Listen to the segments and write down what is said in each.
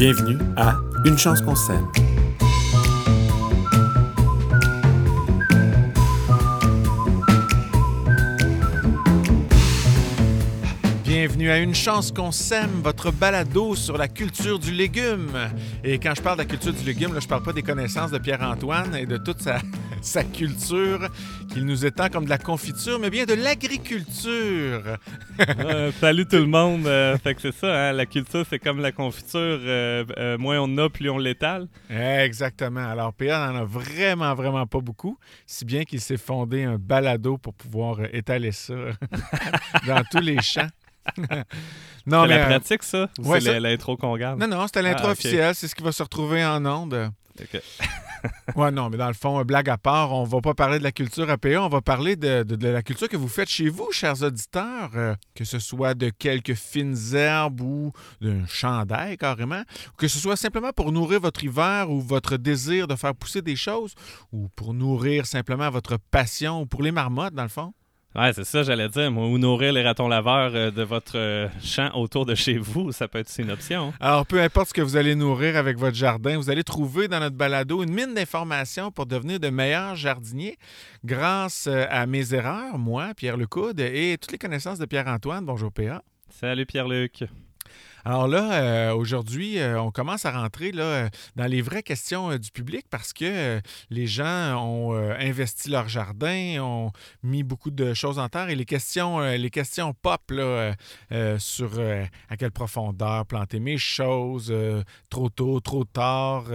Bienvenue à Une chance qu'on s'aime. Bienvenue à Une chance qu'on sème, votre balado sur la culture du légume. Et quand je parle de la culture du légume, là, je parle pas des connaissances de Pierre-Antoine et de toute sa, sa culture qu'il nous étend comme de la confiture, mais bien de l'agriculture. Euh, salut tout le monde. Euh, fait que c'est ça, hein, la culture, c'est comme la confiture. euh, euh, moins on en a, plus on l'étale. Exactement. Alors, Pierre n'en a vraiment, vraiment pas beaucoup, si bien qu'il s'est fondé un balado pour pouvoir étaler ça dans tous les champs. non, C'est la pratique, ça? Ou ouais, c'est ça- l'intro qu'on garde? non, non, c'était l'intro Ah, officielle, c'est ce qui va se retrouver en ondes. Ok. Ouais, non, mais dans le fond, blague à part, on va pas parler de la culture APA, on va parler de, la culture que vous faites chez vous, chers auditeurs, euh, que ce soit de quelques fines herbes ou d'un chandail carrément, que ce soit simplement pour nourrir votre hiver ou votre désir de faire pousser des choses, ou pour nourrir simplement votre passion, ou pour les marmottes, dans le fond. Ouais, c'est ça, j'allais dire. Moi, ou nourrir les ratons laveurs euh, de votre euh, champ autour de chez vous, ça peut être une option. Alors, peu importe ce que vous allez nourrir avec votre jardin, vous allez trouver dans notre balado une mine d'informations pour devenir de meilleurs jardiniers grâce euh, à mes erreurs, moi, Pierre Lecoude, et toutes les connaissances de Pierre-Antoine. Bonjour, PA. Salut Pierre-Luc. Alors là, euh, aujourd'hui, euh, on commence à rentrer là, euh, dans les vraies questions du public parce que les gens ont investi leur jardin, ont mis beaucoup de choses en terre et les questions, les questions pop là, sur à quelle profondeur planter mes choses, trop tôt, trop tard,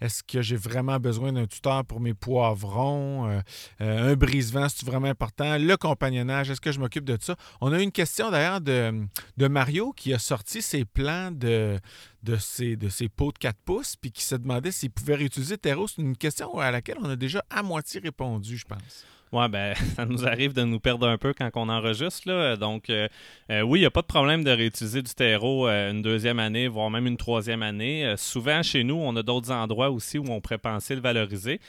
est-ce que j'ai vraiment besoin d'un tuteur pour mes poivrons, un brise-vent, c'est vraiment important, le compagnonnage, est-ce que je m'occupe de ça? On a une question d'ailleurs de de Mario qui a sorti ses plans de, ses, de pots de 4 pouces puis qui se demandait s'il pouvait réutiliser terreau. C'est une question à laquelle on a déjà à moitié répondu, je pense. Ouais, ben, ça nous arrive de nous perdre un peu quand on enregistre. Là. Donc, euh, euh, oui, il n'y a pas de problème de réutiliser du terreau une deuxième année, voire même une troisième année. Euh, souvent, chez nous, on a d'autres endroits aussi où on pourrait penser le valoriser.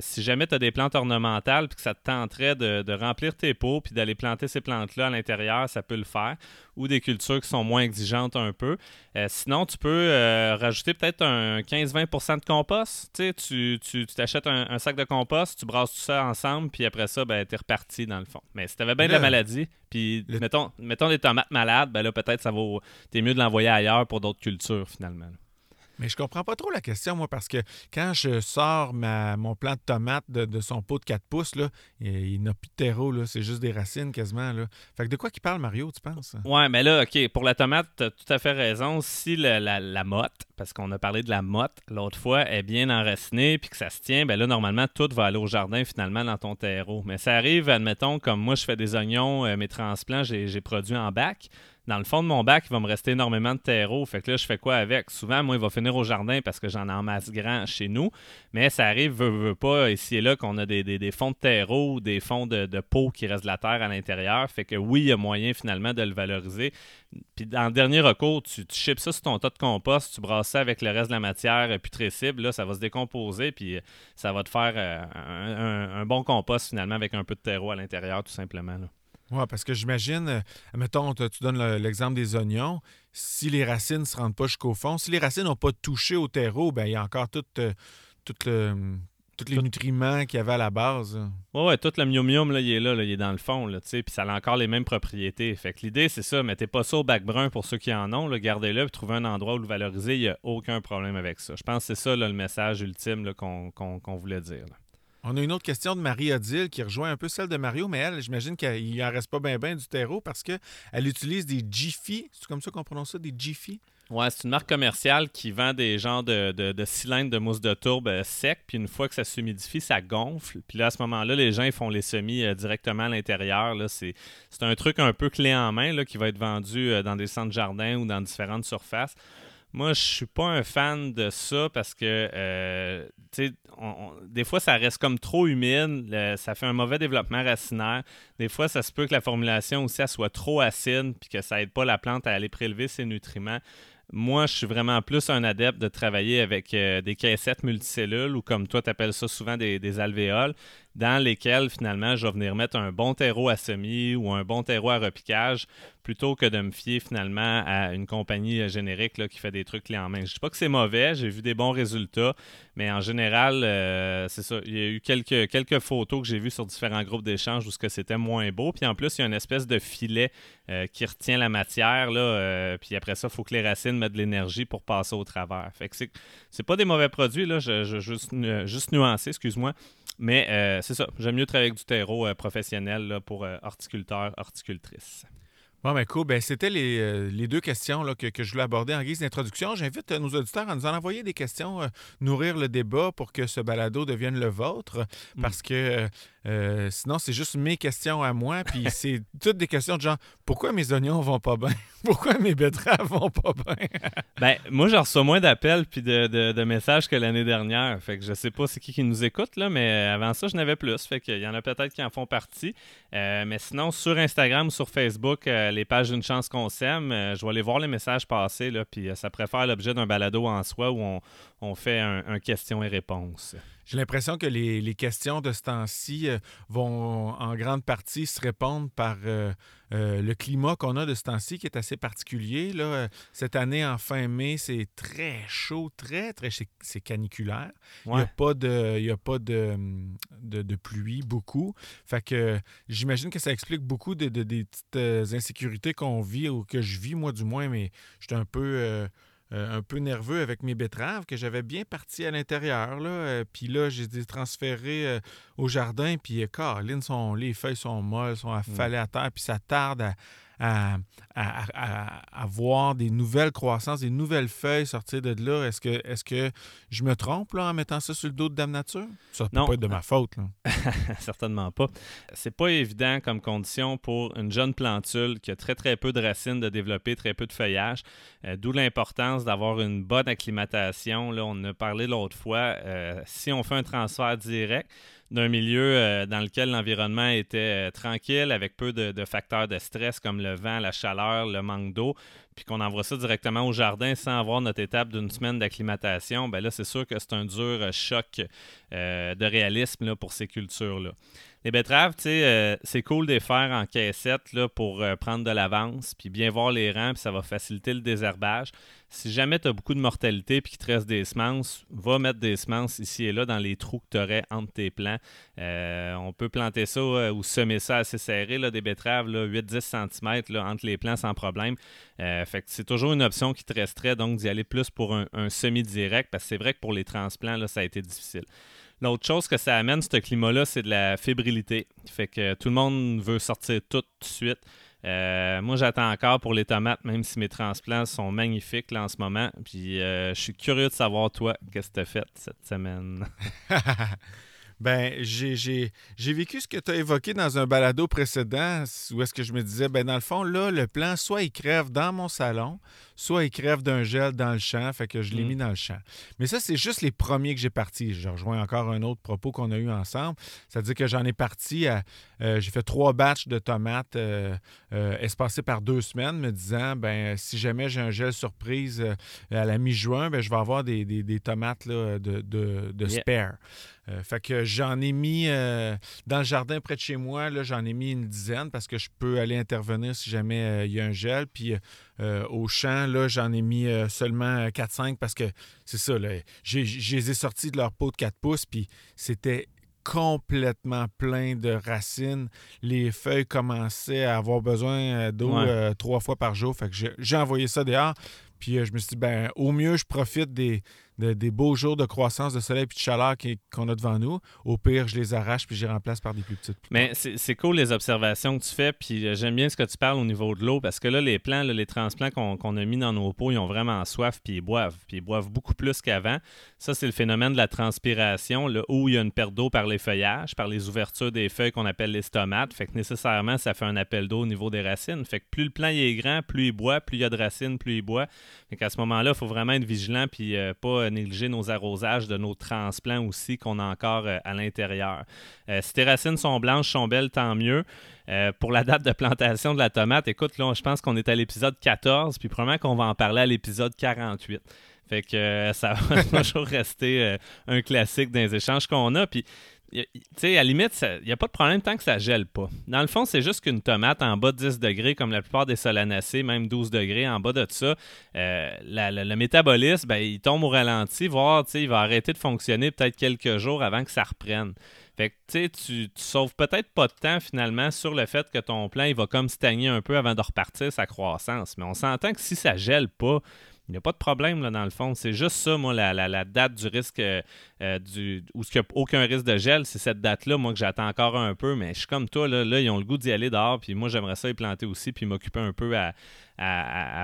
Si jamais tu as des plantes ornementales puis que ça te tenterait de, de remplir tes pots puis d'aller planter ces plantes-là à l'intérieur, ça peut le faire. Ou des cultures qui sont moins exigeantes un peu. Euh, sinon, tu peux euh, rajouter peut-être un 15-20% de compost. Tu tu tu- tu t'achètes un, un sac de compost, tu brasses tout ça ensemble, puis après ça, ben, t'es reparti dans le fond. Mais si t'avais bien de la maladie, puis le- mettons, mettons des tomates malades, ben là, peut-être ça vaut. T'es mieux de l'envoyer ailleurs pour d'autres cultures, finalement. Mais je comprends pas trop la question, moi, parce que quand je sors ma, mon plant de tomate de, son pot de 4 pouces, là, il, n'a plus de terreau, là, c'est juste des racines quasiment. Là. Fait que de quoi qu'il parle, Mario, tu penses? Ouais, mais là, OK, pour la tomate, t'as tout à fait raison. Si le- la, la motte, parce qu'on a parlé de la motte l'autre fois, est bien enracinée puis que ça se tient, ben là, normalement, tout va aller au jardin finalement dans ton terreau. Mais ça arrive, admettons, comme moi, je fais des oignons, euh, mes transplants, j'ai produit en bac. Dans le fond de mon bac, il va me rester énormément de terreau. Fait que là, je fais quoi avec? Souvent, moi, il va finir au jardin parce que j'en en masse grand chez nous. Mais ça arrive, veut, veut pas, ici et là, qu'on a des fonds de terreau ou des fonds de, de peau qui restent de la terre à l'intérieur. Fait que oui, il y a moyen finalement de le valoriser. Puis en dernier recours, tu, chips ça sur ton tas de compost, tu brasses ça avec le reste de la matière euh, putrescible, là, ça va se décomposer, puis euh, ça va te faire euh, un, bon compost finalement avec un peu de terreau à l'intérieur, tout simplement. Oui, parce que j'imagine, mettons, tu donnes le- l'exemple des oignons, si les racines ne se rendent pas jusqu'au fond, si les racines n'ont pas touché au terreau, ben il y a encore tout, euh, tout le, tous les Tout- nutriments qu'il y avait à la base. Ouais, ouais, tout le mium-mium, là, il est là, là, il est dans le fond, là, tu sais, puis ça a encore les mêmes propriétés. Fait que l'idée, c'est ça, mettez pas ça au bac brun pour ceux qui en ont, gardez-le, puis trouvez un endroit où le valoriser, il n'y a aucun problème avec ça. Je pense que c'est ça, le message ultime qu'on voulait dire. On a une autre question de Marie-Odile qui rejoint un peu celle de Mario, mais elle, j'imagine qu'il n'en reste pas bien ben du terreau parce qu'elle utilise des Jiffy. C'est comme ça qu'on prononce ça, des Jiffy? Ouais, c'est une marque commerciale qui vend des genres de, de- cylindres de mousse de tourbe euh, sec, puis une fois que ça s'humidifie, ça gonfle. Puis là, à ce moment-là, les gens font les semis euh, directement à l'intérieur. C'est un truc un peu clé en main là, qui va être vendu euh, dans des centres jardins ou dans différentes surfaces. Moi, je suis pas un fan de ça parce que, des fois, ça reste comme trop humide, ça fait un mauvais développement racinaire. Des fois, ça se peut que la formulation aussi soit trop acide puis que ça aide pas la plante à aller prélever ses nutriments. Moi, je suis vraiment plus un adepte de travailler avec euh, des caissettes multicellules ou comme toi, tu appelles ça souvent des, des alvéoles. Dans lesquels finalement je vais venir mettre un bon terreau à semis ou un bon terreau à repiquage plutôt que de me fier finalement à une compagnie euh, générique là, qui fait des trucs clés en main. Je ne dis pas que c'est mauvais, j'ai vu des bons résultats, mais en général, euh, c'est ça. Il y a eu quelques, quelques photos que j'ai vues sur différents groupes d'échange où c'était moins beau. Puis en plus, il y a une espèce de filet euh, qui retient la matière. Là, puis après ça, il faut que les racines mettent de l'énergie pour passer au travers. Fait que c'est pas des mauvais produits, là, je juste, juste nuancer, excuse-moi. Mais c'est ça, j'aime mieux travailler avec du terreau professionnel pour horticulteurs, horticultrices. Bon, ben cool. Ben, c'était les, euh, les, deux questions là, que, que, je voulais aborder en guise d'introduction. J'invite euh, nos auditeurs à nous en envoyer des questions, euh, nourrir le débat pour que ce balado devienne le vôtre. Mm. Parce que euh, sinon, c'est juste mes questions à moi, puis c'est toutes des questions de genre pourquoi mes oignons vont pas bien? Pourquoi mes betteraves vont pas bien? Ben, moi, je reçois moins d'appels puis de, de, messages que l'année dernière. Fait que je sais pas c'est qui qui nous écoute, là, mais avant ça, je n'avais plus. Fait qu'il y en a peut-être qui en font partie. Euh, mais sinon, sur Instagram, sur Facebook, euh, les pages d'une chance qu'on s'aime, je vais aller voir les messages passer, là, puis ça préfère l'objet d'un balado en soi où on, on fait un, un questions et réponses. J'ai l'impression que les, questions de ce temps-ci euh, vont en grande partie se répondre par euh, euh, le climat qu'on a de ce temps-ci qui est assez particulier. Là. Cette année, en fin mai, c'est très chaud, très, très c'est caniculaire. Il n'y a pas de, il y a pas de, de, pluie, beaucoup. Fait que j'imagine que ça explique beaucoup de, des petites insécurités qu'on vit ou que je vis, moi du moins, mais je suis un peu euh, un peu nerveux avec mes betteraves que j'avais bien parti à l'intérieur. Là, euh, puis là, j'ai transféré euh, au jardin. Puis, Caroline, les feuilles sont molles, sont affalées à terre. Puis ça tarde à, à, à, voir des nouvelles croissances, des nouvelles feuilles sortir de là. Est-ce que, est que je me trompe là, en mettant ça sur le dos de Dame Nature? Ça ne peut pas être de ma faute. Certainement pas. C'est pas évident comme condition pour une jeune plantule qui a très très peu de racines de développer, très peu de feuillage. Euh, d'où l'importance d'avoir une bonne acclimatation. Là, on en a parlé l'autre fois. Euh, si on fait un transfert direct, d'un milieu euh, dans lequel l'environnement était euh, tranquille, avec peu de, facteurs de stress comme le vent, la chaleur, le manque d'eau, puis qu'on envoie ça directement au jardin sans avoir notre étape d'une semaine d'acclimatation, ben là, c'est sûr que c'est un dur euh, choc de réalisme pour ces cultures-là. Les betteraves, tu sais, c'est cool de les faire en caissette là, pour prendre de l'avance, puis bien voir les rangs, puis ça va faciliter le désherbage si jamais tu as beaucoup de mortalité et qu'il te reste des semences, va mettre des semences ici et là dans les trous que tu aurais entre tes plants. Euh, on peut planter ça euh, ou semer ça assez serré, là, des betteraves 8-10 cm entre les plants sans problème. Euh, c'est toujours une option qui te resterait donc d'y aller plus pour un, semi-direct parce que c'est vrai que pour les transplants, ça a été difficile. L'autre chose que ça amène, ce climat-là, c'est de la fébrilité. Fait que tout le monde veut sortir tout de suite. Euh, moi, j'attends encore pour les tomates, même si mes transplants sont magnifiques en ce moment. Puis euh, je suis curieux de savoir, toi, qu'est-ce que tu as fait cette semaine? Ben, j'ai vécu ce que tu as évoqué dans un balado précédent, où est-ce que je me disais, ben dans le fond, là, le plan, soit il crève dans mon salon, soit il crève d'un gel dans le champ, fait que je l'ai mm. mis dans le champ. Mais ça, c'est juste les premiers que j'ai partis. Je rejoins encore un autre propos qu'on a eu ensemble. C'est-à-dire que j'en ai parti à. Euh, j'ai fait trois batchs de tomates euh, euh, espacés par deux semaines, me disant, ben si jamais j'ai un gel surprise à la mi-juin, ben, je vais avoir des, tomates là, de, de, spare. Euh, fait que j'en ai mis euh, dans le jardin près de chez moi, là, j'en ai mis une dizaine parce que je peux aller intervenir si jamais euh, il y a un gel. Puis au champ, là, j'en ai mis seulement 4-5 parce que c'est ça, là, je les ai sortis de leur peau de 4 pouces, puis c'était complètement plein de racines. Les feuilles commençaient à avoir besoin d'eau trois fois par jour. Fait que j'ai envoyé ça dehors. Puis je me suis dit, ben, au mieux, je profite des, des beaux jours de croissance de soleil et de chaleur qu'on a devant nous. Au pire, je les arrache puis je les remplace par des plus petites. Mais c'est cool les observations que tu fais. Puis euh, j'aime bien ce que tu parles au niveau de l'eau parce que là, les plants, les transplants qu'on a mis dans nos pots, ils ont vraiment soif puis ils boivent. Puis ils boivent beaucoup plus qu'avant. Ça, c'est le phénomène de la transpiration là, où il y a une perte d'eau par les feuillages, par les ouvertures des feuilles qu'on appelle les stomates. Fait que nécessairement, ça fait un appel d'eau au niveau des racines. Fait que plus le plant est grand, plus il boit, plus il y a de racines, plus il boit. Fait qu'à ce moment-là, il faut vraiment être vigilant puis euh, pas négliger nos arrosages de nos transplants aussi qu'on a encore euh, à l'intérieur. Euh, si tes racines sont blanches, sont belles, tant mieux. Euh, pour la date de plantation de la tomate, écoute, là, je pense qu'on est à l'épisode 14, puis probablement qu'on va en parler à l'épisode 48. Fait que ça va toujours rester un classique dans les échanges qu'on a. Puis tu sais, à la limite, il n'y a pas de problème tant que ça gèle pas. Dans le fond, c'est juste qu'une tomate en bas de 10 degrés, comme la plupart des solanacées, même 12 degrés, en bas de ça, euh, le métabolisme, ben, il tombe au ralenti, voire il va arrêter de fonctionner peut-être quelques jours avant que ça reprenne. Fait que tu, tu sauves peut-être pas de temps finalement sur le fait que ton plan il va comme stagner un peu avant de repartir sa croissance. Mais on s'entend que si ça gèle pas, il n'y a pas de problème là, dans le fond. C'est juste ça, moi, la, date du risque, euh, euh, du, où il n'y a aucun risque de gel, c'est cette date-là, moi, que j'attends encore un peu. Mais je suis comme toi, là, ils ont le goût d'y aller dehors. Puis moi, j'aimerais ça y planter aussi, puis m'occuper un peu à,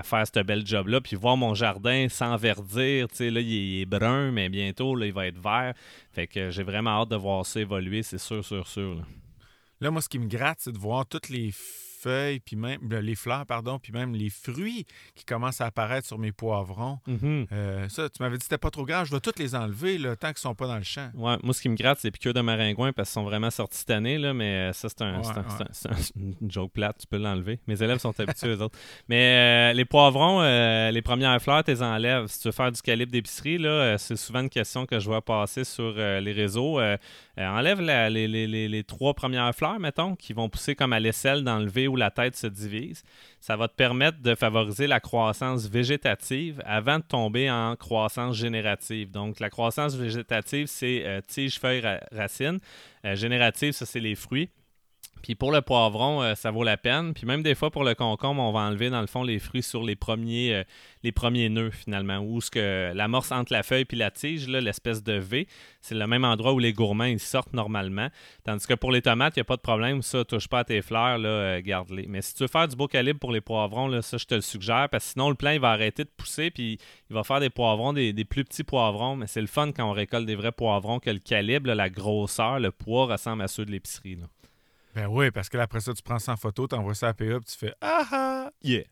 faire ce bel job-là. Puis voir mon jardin s'enverdir. Tu sais, là, il est, brun, mais bientôt, là, il va être vert. Fait que j'ai vraiment hâte de voir ça évoluer, c'est sûr, sûr, sûr. Là. là, moi, ce qui me gratte, c'est de voir toutes les feuilles, puis même ben, les fleurs, pardon, puis même les fruits qui commencent à apparaître sur mes poivrons. Mm-hmm. Euh, ça, tu m'avais dit que c'était pas trop grave. Je vais toutes les enlever là, tant qu'ils sont pas dans le champ. Ouais, moi, ce qui me gratte, c'est les piqûres de maringouin parce qu'ils sont vraiment sortis cette année, là, mais euh, ça, c'est un, une joke plate. Tu peux l'enlever. Mes élèves sont habitués, eux autres. Mais euh, les poivrons, les premières fleurs, tu les enlèves. Si tu veux faire du calibre d'épicerie, là, c'est souvent une question que je vois passer sur les réseaux. enlève les, les, les, trois premières fleurs, mettons, qui vont pousser comme à l'aisselle d'enlever où la tête se divise. Ça va te permettre de favoriser la croissance végétative avant de tomber en croissance générative. Donc, la croissance végétative, c'est euh, tige, feuille, racine. Euh, générative, ça, c'est les fruits. Puis pour le poivron, euh, ça vaut la peine. Puis même des fois pour le concombre, on va enlever dans le fond les fruits sur les premiers, euh, les premiers nœuds finalement, où ce que l'amorce entre la feuille et la tige, l'espèce de V, c'est le même endroit où les gourmands sortent normalement. Tandis que pour les tomates, il n'y a pas de problème, ça touche pas à tes fleurs, euh, garde-les. Mais si tu veux faire du beau calibre pour les poivrons, ça je te le suggère, parce que sinon le plant il va arrêter de pousser, puis il va faire des poivrons, des, plus petits poivrons. Mais c'est le fun quand on récolte des vrais poivrons que le calibre, la grosseur, le poids ressemble à ceux de l'épicerie. Ben oui, parce que là, après ça, tu prends ça en photo, tu envoies ça à PA, puis tu fais Ah ah! Yeah!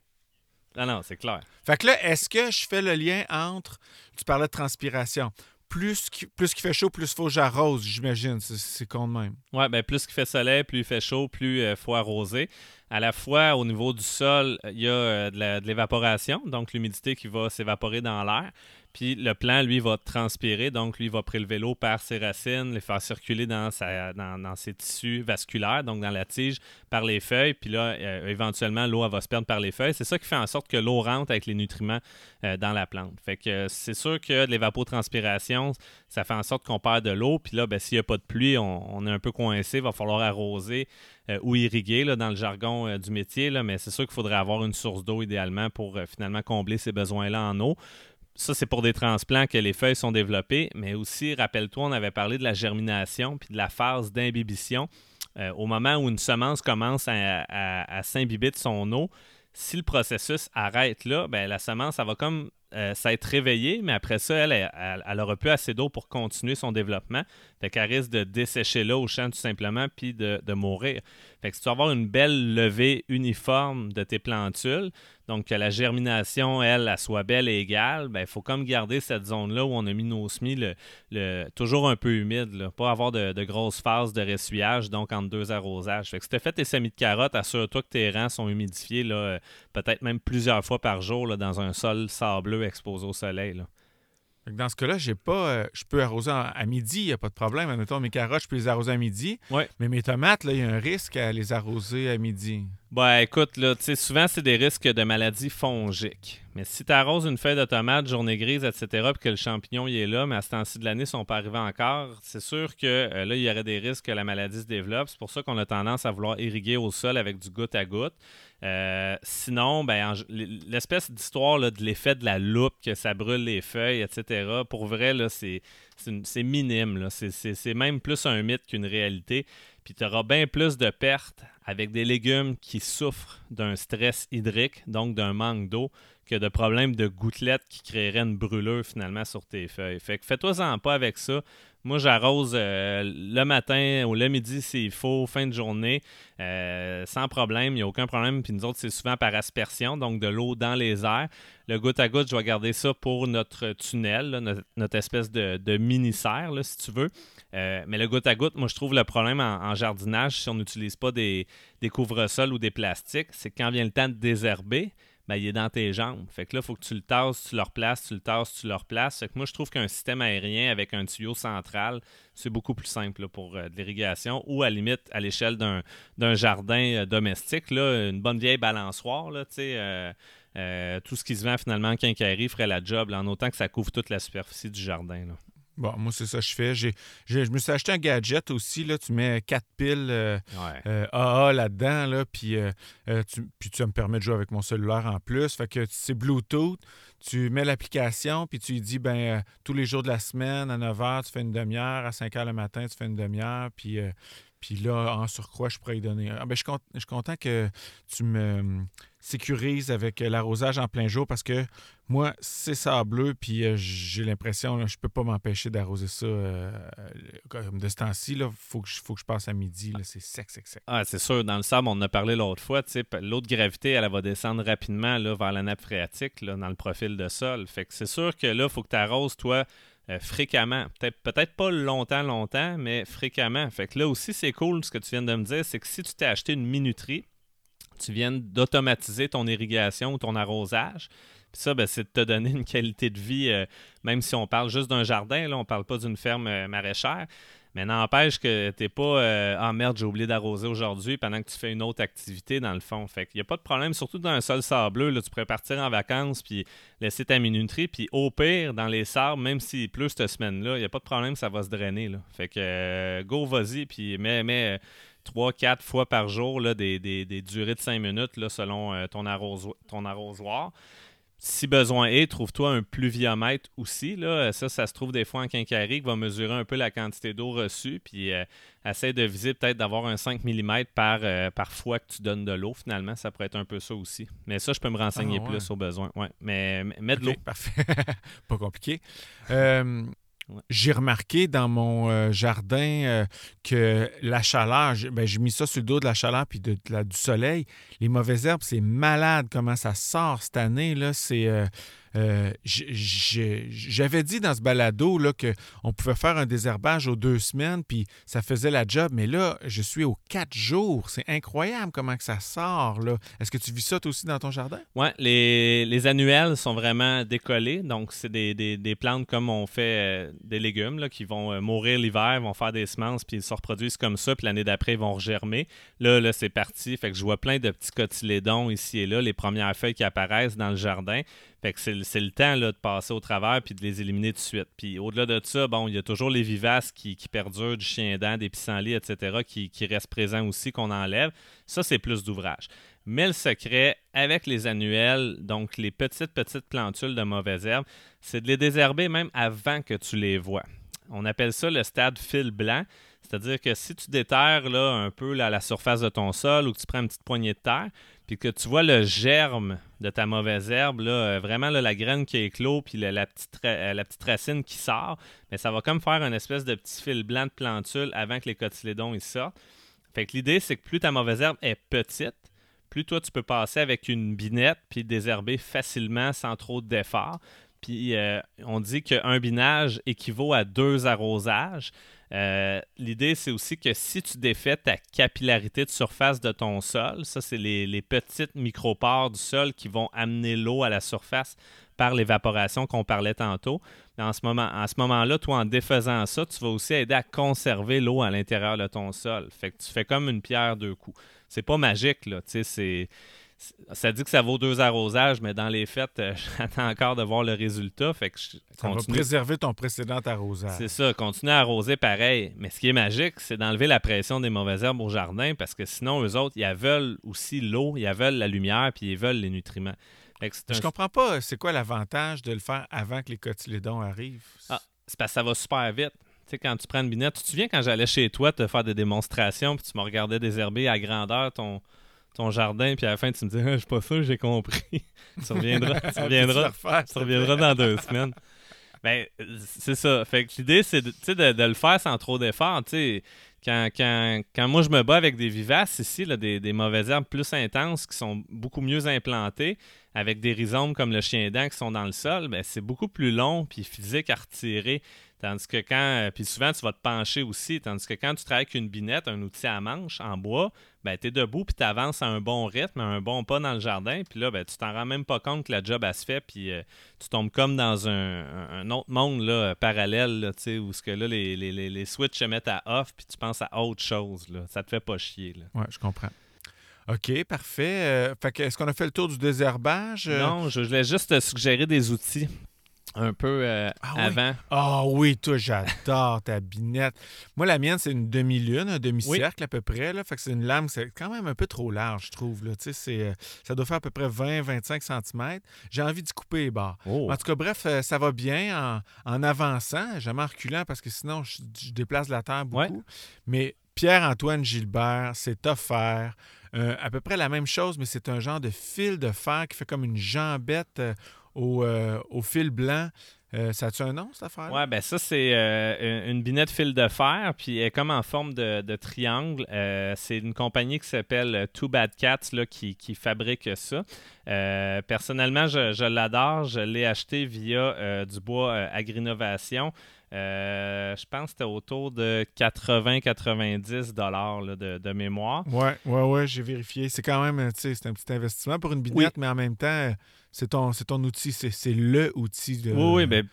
Non, non, c'est clair. Fait que là, est-ce que je fais le lien entre. Tu parlais de transpiration. Plus qu'il plus fait chaud, plus il faut que j'arrose, j'imagine. C'est con de même. Oui, ben plus qu'il fait soleil, plus il fait chaud, plus il euh, faut arroser. À la fois, au niveau du sol, il y a euh, de l'évaporation, donc l'humidité qui va s'évaporer dans l'air. Puis le plant, lui, va transpirer, donc lui va prélever l'eau par ses racines, les faire circuler dans, ses tissus vasculaires, donc dans la tige, par les feuilles. Puis là, euh, éventuellement, l'eau va se perdre par les feuilles. C'est ça qui fait en sorte que l'eau rentre avec les nutriments euh, dans la plante. Fait que c'est sûr que l'évapotranspiration, ça fait en sorte qu'on perd de l'eau. Puis là, ben, s'il n'y a pas de pluie, on, est un peu coincé, il va falloir arroser euh, ou irriguer dans le jargon du métier. Mais c'est sûr qu'il faudrait avoir une source d'eau idéalement pour finalement combler ces besoins-là en eau ça, c'est pour des transplants que les feuilles sont développées, mais aussi, rappelle-toi, on avait parlé de la germination puis de la phase d'imbibition. Euh, au moment où une semence commence à, s'imbiber de son eau, si le processus arrête là, ben, la semence, elle va comme euh, s'être réveillée, mais après ça, elle, elle, aura plus assez d'eau pour continuer son développement. Fait qu'elle risque de dessécher là au champ tout simplement, puis de, de, mourir. Fait que si tu veux avoir une belle levée uniforme de tes plantules, donc que la germination, elle, elle soit belle et égale, il ben, faut comme garder cette zone-là où on a mis nos semis le, toujours un peu humide, là, pas avoir de, grosses phases de ressuyage, donc entre deux arrosages. Fait que si tu fait tes semis de carottes, assure-toi que tes rangs sont humidifiés, là, peut-être même plusieurs fois par jour là, dans un sol sableux exposé au soleil. Là. Dans ce cas-là, j'ai pas. Euh, je peux arroser à midi, il n'y a pas de problème. Admettons, mes carottes, je peux les arroser à midi. Mais mes tomates, il y a un risque à les arroser à midi. Ben écoute, là, souvent, c'est des risques de maladies fongiques. Mais si tu arroses une feuille de tomate, journée grise, etc., puis que le champignon il est là, mais à ce temps-ci de l'année, ils sont pas arrivés encore, c'est sûr que euh, là, il y aurait des risques que la maladie se développe. C'est pour ça qu'on a tendance à vouloir irriguer au sol avec du goutte à goutte. Euh, sinon, ben, l'espèce d'histoire de l'effet de la loupe, que ça brûle les feuilles, etc., pour vrai, c'est minime. C'est même plus un mythe qu'une réalité. Puis tu auras bien plus de pertes avec des légumes qui souffrent d'un stress hydrique, donc d'un manque d'eau, que de problèmes de gouttelettes qui créeraient une brûlure finalement sur tes feuilles. Fait que fais-toi-en pas avec ça. Moi, j'arrose euh, le matin ou le midi s'il faut, fin de journée, euh, sans problème. Il n'y a aucun problème. Puis nous autres, c'est souvent par aspersion, donc de l'eau dans les airs. Le goutte à goutte, je vais garder ça pour notre tunnel, notre, espèce de, mini-serre, si tu veux. Euh, mais le goutte à goutte, moi, je trouve le problème en, jardinage, si on n'utilise pas des, des couvre-sols ou des plastiques, c'est quand vient le temps de désherber, ben, il est dans tes jambes. Fait que là, il faut que tu le tasses, tu le replaces, tu le tasses, tu le replaces. Fait que moi, je trouve qu'un système aérien avec un tuyau central, c'est beaucoup plus simple pour euh, de l'irrigation ou à limite à l'échelle d'un jardin euh, domestique, là, une bonne vieille balançoire, là, tout ce qui se vend finalement en quincaillerie ferait la job, en autant que ça couvre toute la superficie du jardin. Bon, moi, c'est ça que je fais. J'ai, je me suis acheté un gadget aussi. Là. Tu mets quatre piles euh, AA là-dedans, là, puis, tu, puis ça me permet de jouer avec mon cellulaire en plus. Fait que c'est Bluetooth. Tu mets l'application, puis tu lui dis, ben tous les jours de la semaine, à 9 h, tu fais une demi-heure. À 5 h le matin, tu fais une demi-heure. Puis, puis là, en surcroît, je pourrais lui donner? Ah, ben, je, je suis content que tu me sécurises avec l'arrosage en plein jour parce que moi, c'est sableux, puis euh, j'ai l'impression, je peux pas m'empêcher d'arroser ça euh, comme de ce temps-ci. Il faut, que je, faut que je passe à midi. C'est sec, sec, sec. Ah, c'est sûr. Dans le sable, on en a parlé l'autre fois. L'autre gravité, elle, va descendre rapidement là, vers la nappe phréatique là, dans le profil de sol. Fait que c'est sûr que là, il faut que tu arroses, toi, euh, fréquemment. Peut-être peut-être pas longtemps, longtemps, mais fréquemment. Fait que là aussi, c'est cool ce que tu viens de me dire, c'est que si tu t'es acheté une minuterie, tu viens d'automatiser ton irrigation ou ton arrosage. Puis ça, ben, c'est de te donner une qualité de vie, euh, même si on parle juste d'un jardin, là, on parle pas d'une ferme euh, maraîchère. Mais n'empêche que tu n'es pas euh, Ah merde, j'ai oublié d'arroser aujourd'hui pendant que tu fais une autre activité dans le fond. Fait qu'il n'y a pas de problème, surtout dans un sol sableux. Là, tu pourrais partir en vacances puis laisser ta minuterie. Puis au pire, dans les sables, même s'il pleut cette semaine-là, il n'y a pas de problème, ça va se drainer. Là. Fait que go, vas-y, puis mets, mets 3-4 fois par jour là, des, durées de 5 minutes là, selon euh, ton, ton arrosoir. Si besoin est, trouve-toi un pluviomètre aussi. Là. Ça, ça se trouve des fois en quincaillerie qui va mesurer un peu la quantité d'eau reçue. Puis euh, essaie de viser peut-être d'avoir un 5 mm par, euh, par fois que tu donnes de l'eau. Finalement, ça pourrait être un peu ça aussi. Mais ça, je peux me renseigner ah, plus au besoin. Ouais. Mais mets de l'eau. Parfait. Pas compliqué. Euh, j'ai remarqué dans mon euh, jardin euh, que la chaleur, ben, j'ai mis ça sur le dos de la chaleur puis de, du soleil. Les mauvaises herbes, c'est malade comment ça sort cette année. Là. C'est, euh, euh, j'avais dit dans ce balado qu'on pouvait faire un désherbage aux deux semaines, puis ça faisait la job, mais là, je suis aux quatre jours. C'est incroyable comment ça sort. Est-ce que tu vis ça toi aussi dans ton jardin? Oui, les, annuels sont vraiment décollés. Donc, c'est des, plantes comme on fait euh, des légumes qui vont euh, mourir l'hiver, vont faire des semences, puis ils se reproduisent comme ça, puis l'année d'après, ils vont regermer. Là, là c'est parti. Fait que je vois plein de petits cotylédons ici et là, les premières feuilles qui apparaissent dans le jardin. Fait que c'est le temps de passer au travers puis de les éliminer tout de suite. Puis au-delà de ça, bon, il y a toujours les vivaces qui, perdurent, du chien dent, des pissenlits, etc., qui, restent présents aussi, qu'on enlève. Ça, c'est plus d'ouvrage. Mais le secret, avec les annuels, donc les petites, petites plantules de mauvaises herbes, c'est de les désherber même avant que tu les vois. On appelle ça le stade fil blanc. C'est-à-dire que si tu déterres là, un peu la surface de ton sol ou que tu prends une petite poignée de terre, puis que tu vois le germe de ta mauvaise herbe, là, euh, vraiment la graine qui éclos, puis la, petite, euh, la petite racine qui sort, mais ça va comme faire une espèce de petit fil blanc de plantule avant que les cotylédons ils sortent. Fait que l'idée, c'est que plus ta mauvaise herbe est petite, plus toi, tu peux passer avec une binette puis désherber facilement sans trop d'efforts. Puis euh, on dit qu'un binage équivaut à deux arrosages. Euh, l'idée, c'est aussi que si tu défais ta capillarité de surface de ton sol, ça, c'est les, petites micropores du sol qui vont amener l'eau à la surface par l'évaporation qu'on parlait tantôt. En ce moment, en ce moment-là, toi, en défaisant ça, tu vas aussi aider à conserver l'eau à l'intérieur de ton sol. Tu fais comme une pierre deux coups. C'est pas magique, là. Tu sais, c'est ça dit que ça vaut deux arrosages, mais dans les faits, euh, j'attends encore de voir le résultat. Fait que ça va préserver ton précédent arrosage. C'est ça, continuer à arroser pareil. Mais ce qui est magique, c'est d'enlever la pression des mauvaises herbes au jardin parce que sinon, eux autres, ils veulent aussi l'eau, ils veulent la lumière, puis ils veulent les nutriments. Je comprends pas, c'est quoi l'avantage de le faire avant que les cotylédons arrivent? Ah, c'est parce que ça va super vite. Tu sais, quand tu prends une binette, tu te souviens quand j'allais chez toi te faire des démonstrations, puis tu me regardais désherber à grandeur ton, ton jardin, puis à la fin, tu me dis, ah, je suis pas sûr, j'ai compris. tu reviendras, tu reviendras, dans deux semaines. Ben, c'est ça. Fait que l'idée, c'est de, de, le faire sans trop d'efforts. Quand, quand, quand, moi je me bats avec des vivaces ici, là, des, des, mauvaises herbes plus intenses qui sont beaucoup mieux implantées, avec des rhizomes comme le chien dent qui sont dans le sol, ben, c'est beaucoup plus long puis physique à retirer. Tandis que quand. Puis souvent, tu vas te pencher aussi. Tandis que quand tu travailles avec une binette, un outil à manche en bois, ben, tu es debout puis tu avances à un bon rythme, à un bon pas dans le jardin. Puis là, ben, tu t'en rends même pas compte que la job, elle se fait. Puis tu tombes comme dans un, autre monde là, parallèle, là, où ce que là, les, les, les, switches se mettent à off puis tu penses à autre chose. Là. Ça te fait pas chier. Là. Ouais, je comprends. OK, parfait. fait que, est-ce qu'on a fait le tour du désherbage? Non, je voulais juste suggérer des outils un peu euh, ah avant. Ah oui, toi, j'adore ta binette. Moi, la mienne, c'est une demi-lune, un demi-cercle à peu près. Là. Fait que c'est une lame, c'est quand même un peu trop large, je trouve. Là. C'est, euh, ça doit faire à peu près 20-25 cm. J'ai envie d'y couper les barres. Oh. En tout cas, bref, euh, ça va bien en, en avançant, jamais en reculant parce que sinon, je, déplace la terre beaucoup. Mais Pierre-Antoine Gilbert, c'est offert. à peu près la même chose, mais c'est un genre de fil de fer qui fait comme une jambette euh, au, fil blanc. Euh, ça a-tu un nom, cette affaire? Oui, ben ça, c'est euh, une binette fil de fer, puis elle est comme en forme de, triangle. c'est une compagnie qui s'appelle Two Bad Cats là, qui, fabrique ça. personnellement, je, l'adore. Je l'ai acheté via du bois Agrinovation. je pense que c'était autour de 80-90 dollars de, de, mémoire. Oui, ouais, ouais, j'ai vérifié. C'est quand même, c'est un petit investissement pour une binette, mais en même temps, c'est ton, ton outil, c'est le outil de. Oui, oui, ben,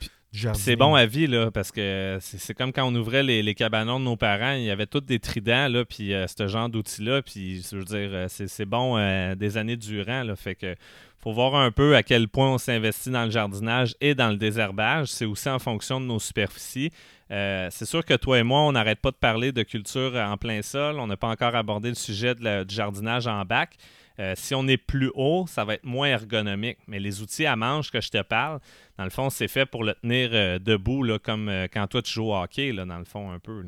c'est bon à vie, là, parce que c'est comme quand on ouvrait les, les, cabanons de nos parents, il y avait tous des tridents, là, puis euh, ce genre d'outils-là, puis je veux dire, euh, c'est bon euh, des années durant, là, fait que faut voir un peu à quel point on s'investit dans le jardinage et dans le désherbage. C'est aussi en fonction de nos superficies. c'est sûr que toi et moi, on n'arrête pas de parler de culture en plein sol. On n'a pas encore abordé le sujet du jardinage en bac. Euh, si on est plus haut, ça va être moins ergonomique. Mais les outils à manche que je te parle, dans le fond, c'est fait pour le tenir euh, debout, comme euh, quand toi tu joues au hockey, là, dans le fond, un peu.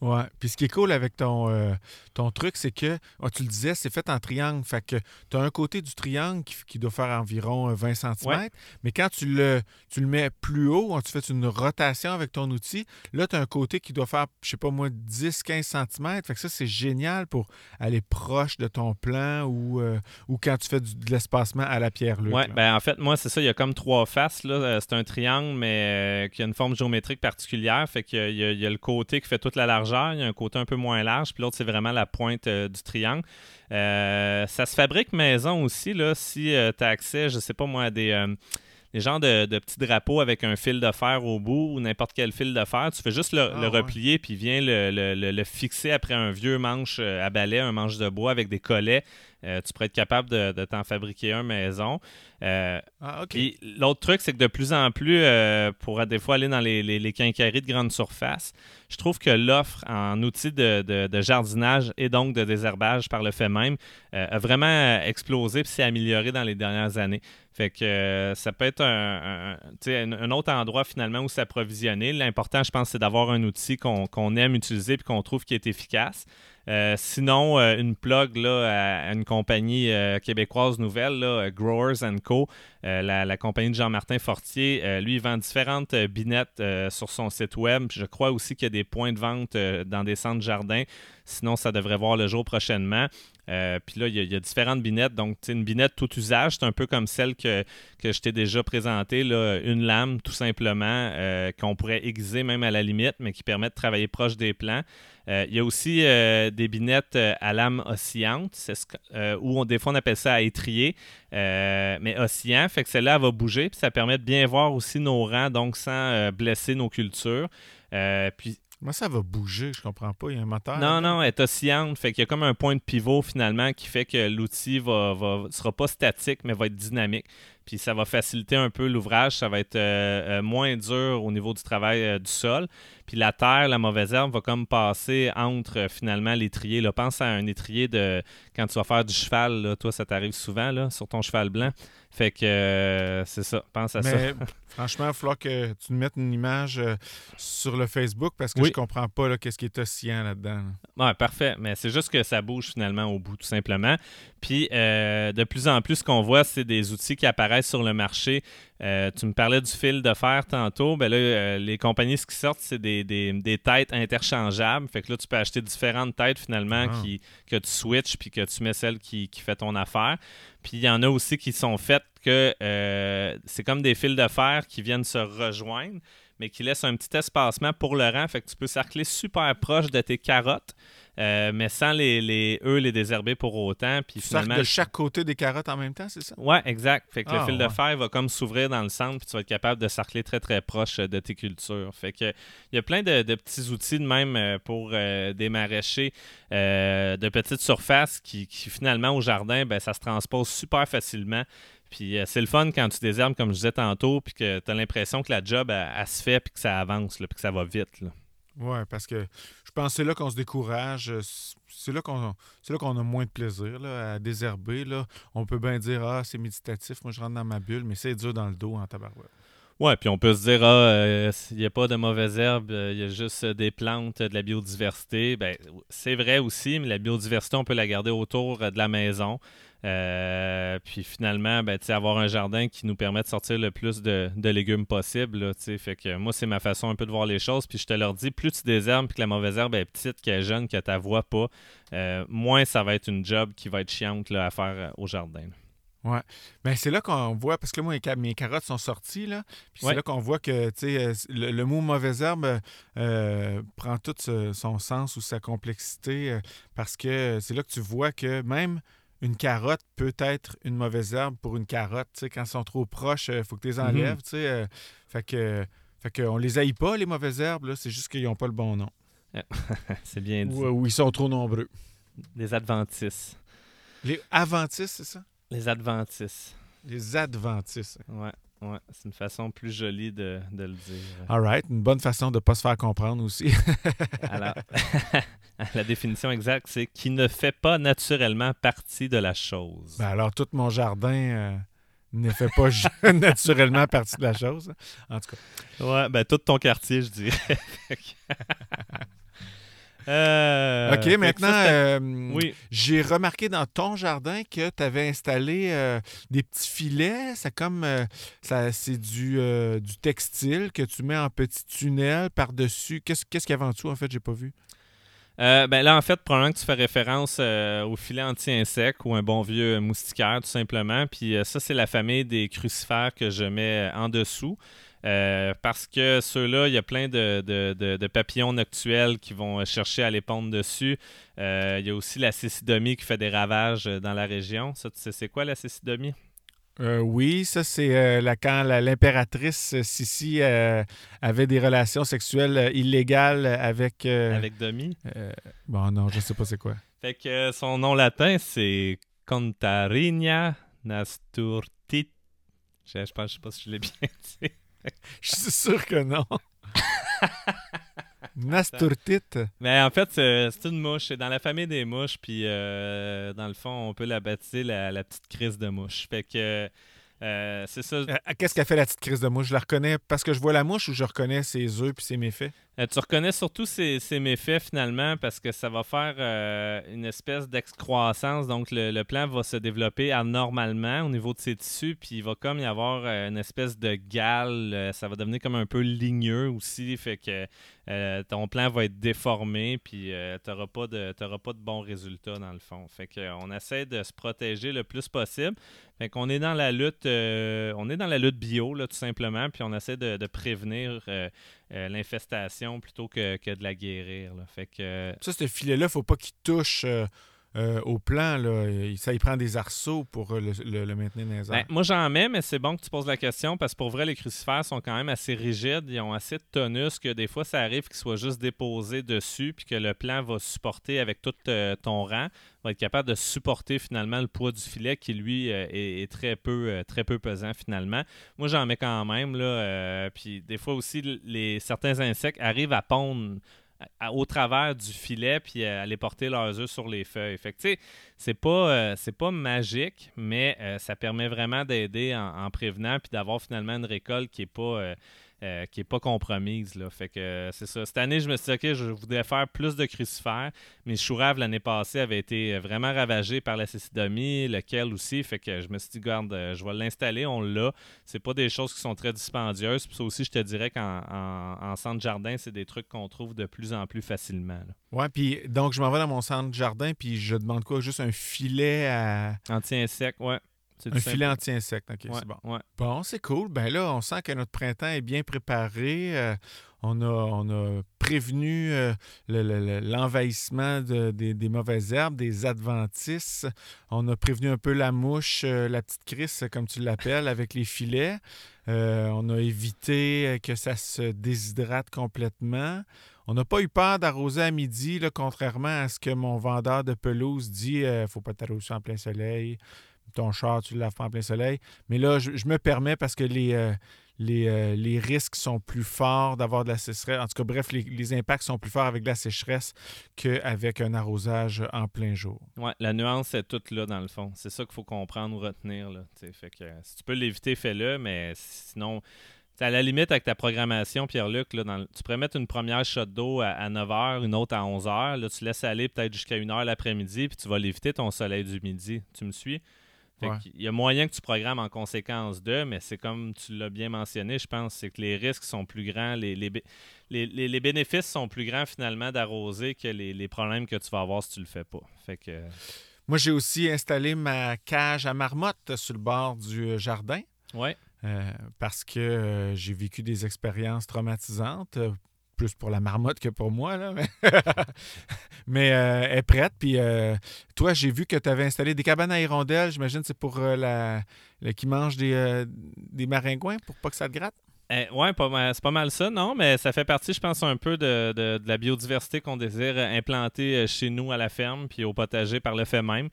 Ouais. Puis ce qui est cool avec ton, euh, ton truc, c'est que, oh, tu le disais, c'est fait en triangle. Fait que tu as un côté du triangle qui, doit faire environ 20 euh, cm. Mais quand tu le, tu le mets plus haut, tu fais une rotation avec ton outil, là, tu as un côté qui doit faire, je sais pas moi, 10-15 cm. Fait que ça, c'est génial pour aller proche de ton plan ou, euh, ou quand tu fais de l'espacement à la pierre Oui, ben en fait, moi, c'est ça. Il y a comme trois faces. Là. C'est un triangle, mais qui a une forme géométrique particulière. Fait qu'il y, y, a le côté qui fait toute la largeur il y a un côté un peu moins large, puis l'autre, c'est vraiment la pointe euh, du triangle. Euh, ça se fabrique maison aussi, là, si euh, tu as accès, je sais pas moi, à des des genres de, petits drapeaux avec un fil de fer au bout ou n'importe quel fil de fer. Tu fais juste le, ah, replier puis viens le, le, fixer après un vieux manche à balai, un manche de bois avec des collets. Euh, tu pourrais être capable de, t'en fabriquer un maison. Euh, ah, l'autre truc, c'est que de plus en plus, euh, pour des fois aller dans les, les, quincailleries de grande surface, je trouve que l'offre en outils de, jardinage et donc de désherbage par le fait même a vraiment explosé et s'est amélioré dans les dernières années. Fait que ça peut être un, un, autre endroit finalement où s'approvisionner. L'important, je pense, c'est d'avoir un outil qu'on aime utiliser et qu'on trouve qui est efficace. Euh, sinon, euh, une plug là, à une compagnie euh, québécoise nouvelle, Growers Co., la, compagnie de Jean-Martin Fortier. lui, il vend différentes binettes sur son site web. Je crois aussi qu'il y a des points de vente dans des centres jardins. Sinon, ça devrait voir le jour prochainement. puis là, il y, a, différentes binettes. Donc, une binette tout usage, c'est un peu comme celle que, que je t'ai déjà présentée, là, une lame tout simplement, qu'on pourrait aiguiser même à la limite, mais qui permet de travailler proche des plants. Euh, il y a aussi euh, des binettes euh, à lame oscillante, ou des fois on appelle ça à étrier, mais oscillant, fait que celle-là va bouger, puis ça permet de bien voir aussi nos rangs, donc sans blesser nos cultures. puis moi, ça va bouger, je comprends pas. Il y a un moteur. Non, non, elle est oscillante. Fait qu'il y a comme un point de pivot finalement qui fait que l'outil va, va, sera pas statique, mais va être dynamique. Puis ça va faciliter un peu l'ouvrage. Ça va être moins dur au niveau du travail du sol. Puis la terre, la mauvaise herbe va comme passer entre euh, finalement l'étrier. Pense à un étrier de quand tu vas faire du cheval. Là, toi, ça t'arrive souvent là, sur ton cheval blanc. Fait que euh, c'est ça. Pense à ça. franchement, il va falloir que tu nous mettes une image euh, sur le Facebook parce que je comprends pas qu'est-ce qui est oscillant là-dedans. Ouais, parfait. Mais c'est juste que ça bouge finalement au bout, tout simplement. Puis de plus en plus, ce qu'on voit, c'est des outils qui apparaissent sur le marché euh, tu me parlais du fil de fer tantôt. Ben là, euh, les compagnies, ce qui sortent, c'est des, têtes interchangeables. Fait que là, tu peux acheter différentes têtes finalement ah. qui, que tu switches puis que tu mets celle qui, fait ton affaire. Puis il y en a aussi qui sont faites que euh, c'est comme des fils de fer qui viennent se rejoindre mais qui laisse un petit espacement pour le rang. Fait que tu peux cercler super proche de tes carottes. Euh, mais sans les, les, eux les désherber pour autant. Puis finalement, de chaque côté des carottes en même temps, c'est ça? Oui, exact. Fait que le Ah, fil de fer va comme s'ouvrir dans le centre, puis tu vas être capable de cercler très très proche euh, de tes cultures. Fait que il y a plein de, de petits outils de même euh, pour euh, des maraîchers euh, de petite surface qui, qui, finalement au jardin, ben, ça se transpose super facilement. Puis euh, c'est le fun quand tu désherbes, comme je disais tantôt, puis que tu as l'impression que la job, elle, elle se fait, puis que ça avance, là, puis que ça va vite. Oui, parce que je pense que c'est là qu'on se décourage. euh, C'est là qu'on qu'on a moins de plaisir à désherber. Là. On peut bien dire Ah, c'est méditatif, moi je rentre dans ma bulle, mais c'est dur dans le dos en tabarouette. Ouais, puis on peut se dire, ah, il n'y a pas de mauvaises herbes, il y a juste euh, des plantes, de la biodiversité. Ben, c'est vrai aussi, mais la biodiversité, on peut la garder autour euh, de la maison. Euh, puis finalement, ben, avoir un jardin qui nous permet de sortir le plus de, légumes possible. Fait que moi, c'est ma façon un peu de voir les choses. Puis je te leur dis, plus tu désherbes puis que la mauvaise herbe est petite, qu'elle est jeune, que tu vois pas, euh, moins ça va être une job qui va être chiante à faire euh, au jardin. Ouais. Mais c'est là qu'on voit, parce que là, moi, mes, carottes sont sorties, là. Puis Ouais. c'est là qu'on voit que, tu sais, euh, le, le mot mauvaise herbe euh, prend tout ce- son sens ou sa complexité, euh, parce que c'est là que tu vois que même une carotte peut être une mauvaise herbe pour une carotte. Tu sais, quand elles sont trop proches, il faut que tu les enlèves, Mhm. tu sais. euh, fait que, fait les haït pas, les mauvaises herbes, là. C'est juste qu'ils n'ont pas le bon nom. c'est bien dit. Ou, ou ils sont trop nombreux. Les adventistes. Les adventistes, c'est ça? Les adventistes. Les adventistes. Ouais, ouais. C'est une façon plus jolie de, de le dire. All right. Une bonne façon de ne pas se faire comprendre aussi. Alors, la définition exacte, c'est qui ne fait pas naturellement partie de la chose. Ben alors, tout mon jardin euh, ne fait pas naturellement partie de la chose. En tout cas. Ouais, ben tout ton quartier, je dirais. Euh, OK, maintenant, euh, oui, j'ai remarqué dans ton jardin que tu avais installé euh, des petits filets. C'est comme ça, c'est du, du textile que tu mets en petits tunnels par-dessus. Qu'est-ce qu'est-ce qu'il y avait en dessous, en fait? J'ai pas vu. Ben là, en fait, probablement que tu fais référence au filet anti-insecte ou un bon vieux moustiquaire, tout simplement. Puis ça, c'est la famille des crucifères que je mets en dessous. Euh, parce que ceux-là, il y a plein de, de- de- de papillons noctuels qui vont chercher à les pondre dessus. Euh, il y a aussi la cécidomie qui fait des ravages euh, dans la région. Ça, tu sais, c'est quoi la cécidomie? Euh, oui, ça, c'est euh, la- quand la- l'impératrice euh, Sissi euh, avait des relations sexuelles euh, illégales avec. euh, Avec Domi? euh, bon, non, je sais pas c'est quoi. Fait que euh, son nom latin, c'est Contarinia nasturtit. Je, je pense, je sais pas si je l'ai bien dit. Je suis sûr que non. Nasturtite. Mais en fait, c'est une mouche. C'est dans la famille des mouches. Puis, euh, dans le fond, on peut la baptiser la, la petite crise de mouche. Fait que euh, c'est ça. Euh, Qu'est-ce qu'a fait la petite crise de mouche? Je la reconnais parce que je vois la mouche ou je reconnais ses œufs puis ses méfaits? Euh, tu reconnais surtout ses méfaits finalement parce que ça va faire euh, une espèce d'excroissance. Donc, le, plant va se développer anormalement au niveau de ses tissus. Puis, il va comme y avoir euh, une espèce de gale. ça va devenir comme un peu ligneux aussi. Fait que ton plant va être déformé. Puis, tu n'auras pas, de- de bons résultats dans le fond. Fait que, on essaie de se protéger le plus possible. Fait qu'on est dans la lutte, on est dans la lutte bio, là, tout simplement, puis on essaie de prévenir euh, l'infestation plutôt que, que de la guérir. là. Fait que euh, Ça, ce filet-là, faut pas qu'il touche euh, euh, au plan. Là. Il- Ça, il prend des arceaux pour euh, le, le- le maintenir dans les ben, airs. moi j'en mets, mais c'est bon que tu poses la question parce que pour vrai, les crucifères sont quand même assez rigides. Ils ont assez de tonus que des fois ça arrive qu'ils soient juste déposés dessus puis que le plan va supporter avec tout euh, ton rang, va être capable de supporter finalement le poids du filet qui lui euh, est, est très peu très peu pesant finalement. Moi j'en mets quand même là, puis des fois aussi les certains insectes arrivent à pondre au travers du filet puis à aller porter leurs œufs sur les feuilles. Fait que c'est pas euh, c'est pas magique, mais euh, ça permet vraiment d'aider en, en prévenant puis d'avoir finalement une récolte qui est pas euh, qui est pas compromise là. Fait que c'est ça. Cette année, je me suis dit ok, je voudrais faire plus de crucifères. Mes chouraves l'année passée avaient été euh, vraiment ravagés par la cécidomie, lequel aussi. Fait que je me suis dit garde, euh, je vais l'installer, on l'a. C'est pas des choses qui sont très dispendieuses. Puis ça aussi, je te dirais qu'en en, en centre jardin, c'est des trucs qu'on trouve de plus en plus facilement. là. Ouais, puis donc, je m'en vais dans mon centre de jardin, puis je demande quoi? Juste un filet à. Anti-insecte, ouais. Un filet anti-insecte, OK, Ouais, c'est bon. ouais. Bon, c'est cool. Ben là, on sent que notre printemps est bien préparé. Euh, on, a, on a prévenu euh, le- le- le- l'envahissement de- des, des mauvaises herbes, des adventices. On a prévenu un peu la mouche, euh, la petite crisse, comme tu l'appelles, avec les filets. Euh, on a évité euh, que ça se déshydrate complètement. On n'a pas eu peur d'arroser à midi, là, contrairement à ce que mon vendeur de pelouse dit. ne faut pas t'arroser en plein soleil. Ton char, tu le laves pas en plein soleil. Mais là, je, me permets parce que les, euh, les, euh, les risques sont plus forts d'avoir de la sécheresse. En tout cas, bref, les, les impacts sont plus forts avec de la sécheresse qu'avec un arrosage en plein jour. Ouais, la nuance est toute là dans le fond. C'est ça qu'il faut comprendre ou retenir. Fait que, euh, si tu peux l'éviter, fais-le, mais sinon, à la limite avec ta programmation, Pierre-Luc, là, tu pourrais mettre une première shot d'eau à, 9h, une autre à 11h. Là, tu laisses aller peut-être jusqu'à 1h l'après-midi, puis tu vas l'éviter ton soleil du midi. Tu me suis? Fait Ouais. qu'il y a moyen que tu programmes en conséquence de, mais c'est comme tu l'as bien mentionné, je pense, c'est que les risques sont plus grands, les, les, bé- les, les- les bénéfices sont plus grands finalement d'arroser que les, les problèmes que tu vas avoir si tu le fais pas. Fait que Moi, j'ai aussi installé ma cage à marmotte sur le bord du euh, jardin. ouais. Euh, parce que euh, j'ai vécu des expériences traumatisantes, euh, plus pour la marmotte que pour moi. Là, mais euh, elle est prête. Puis euh, toi, j'ai vu que tu avais installé des cabanes à hirondelles. J'imagine que c'est pour euh, la, qui mange des, des maringouins pour pas que ça te gratte? Eh, ouais, c'est pas mal ça, non, mais ça fait partie, je pense, un peu de, de- la biodiversité qu'on désire implanter chez nous à la ferme puis au potager par le fait même.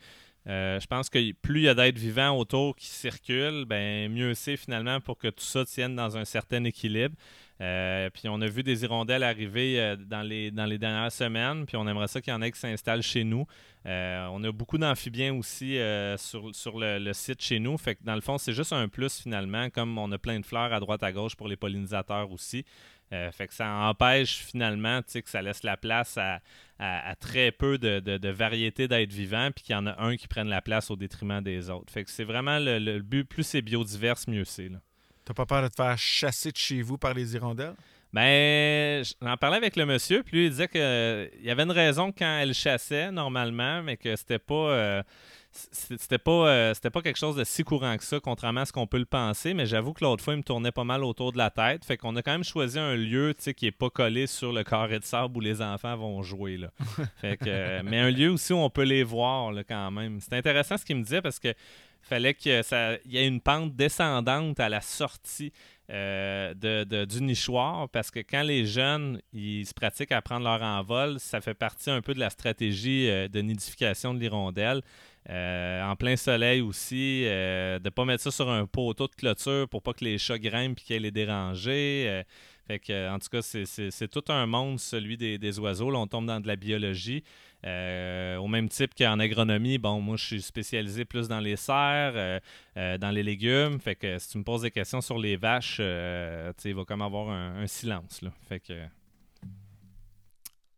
Je pense que plus il y a d'êtres vivants autour qui circulent, ben mieux c'est finalement pour que tout ça tienne dans un certain équilibre. Euh, puis on a vu des hirondelles arriver euh, dans, les, dans les dernières semaines, puis on aimerait ça qu'il y en ait qui s'installent chez nous. Euh, on a beaucoup d'amphibiens aussi sur, sur le, site chez nous. Fait que dans le fond, c'est juste un plus finalement, comme on a plein de fleurs à droite à gauche pour les pollinisateurs aussi. Fait que ça empêche finalement que ça laisse la place à, très peu de, variétés d'êtres vivants, puis qu'il y en a un qui prenne la place au détriment des autres. Fait que c'est vraiment le, but, plus c'est biodivers, mieux c'est. T'as pas peur de te faire chasser de chez vous par les hirondelles? Ben, j'en parlais avec le monsieur, puis lui, il disait que il y avait une raison quand elle chassait normalement, mais que c'était pas. euh, c'était pas, euh, c'était pas quelque chose de si courant que ça, contrairement à ce qu'on peut le penser, mais j'avoue que l'autre fois, il me tournait pas mal autour de la tête. Fait qu'on a quand même choisi un lieu tu sais, qui est pas collé sur le carré de sable où les enfants vont jouer. Là. fait que, euh, mais un lieu aussi où on peut les voir là, quand même. C'est intéressant ce qu'il me disait parce que fallait qu'il y ait une pente descendante à la sortie euh, de, de- du nichoir parce que quand les jeunes ils se pratiquent à prendre leur envol, ça fait partie un peu de la stratégie euh, de nidification de l'hirondelle. Euh, en plein soleil aussi, de ne pas mettre ça sur un poteau de clôture pour pas que les chats grimpent et aient les déranger. Fait que, en tout cas, c'est tout un monde, celui des, des oiseaux. Là, on tombe dans de la biologie. Euh, au même type qu'en agronomie, bon, moi, je suis spécialisé plus dans les serres, euh, euh, dans les légumes. Fait que si tu me poses des questions sur les vaches, il va comme avoir un, silence. Là. Fait que.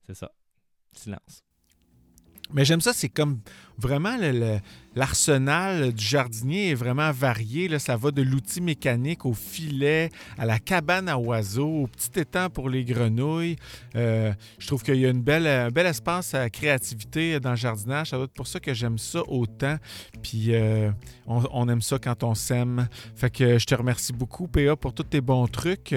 C'est ça. Silence. Mais j'aime ça, c'est comme vraiment le- l'arsenal du jardinier est vraiment varié. Ça va de l'outil mécanique au filet, à la cabane à oiseaux, au petit étang pour les grenouilles. Euh, je trouve qu'il y a une belle, un bel espace à créativité dans le jardinage. Ça doit être pour ça que j'aime ça autant. Puis euh, on, aime ça quand on s'aime. Fait que je te remercie beaucoup, PA, pour tous tes bons trucs.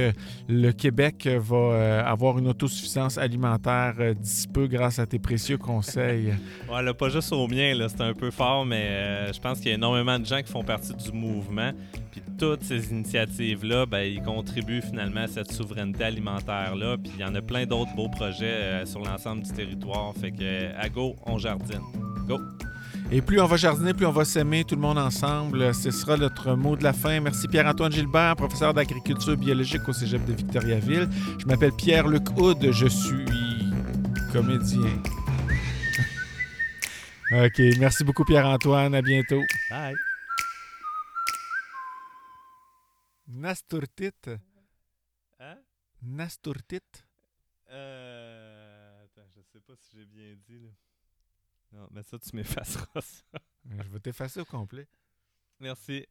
Le Québec va euh, avoir une autosuffisance alimentaire d'ici peu grâce à tes précieux conseils. Ouais, là, pas juste au mien, c'est un peu fort, mais euh, je pense qu'il y a énormément de gens qui font partie du mouvement. Puis toutes ces initiatives-là, ben, ils contribuent finalement à cette souveraineté alimentaire-là. Puis il y en a plein d'autres beaux projets euh, sur l'ensemble du territoire. Fait que, euh, à go, on jardine. Go! Et plus on va jardiner, plus on va s'aimer, tout le monde ensemble. Ce sera notre mot de la fin. Merci Pierre-Antoine Gilbert, professeur d'agriculture biologique au Cégep de Victoriaville. Je m'appelle Pierre-Luc Houd, je suis comédien. OK, merci beaucoup Pierre-Antoine, à bientôt. Bye! Nasturtit. Hein? Nasturtit. Euh... Attends, je sais pas si j'ai bien dit, là. Non, mais ça, tu m'effaceras ça. Je vais t'effacer au complet. Merci.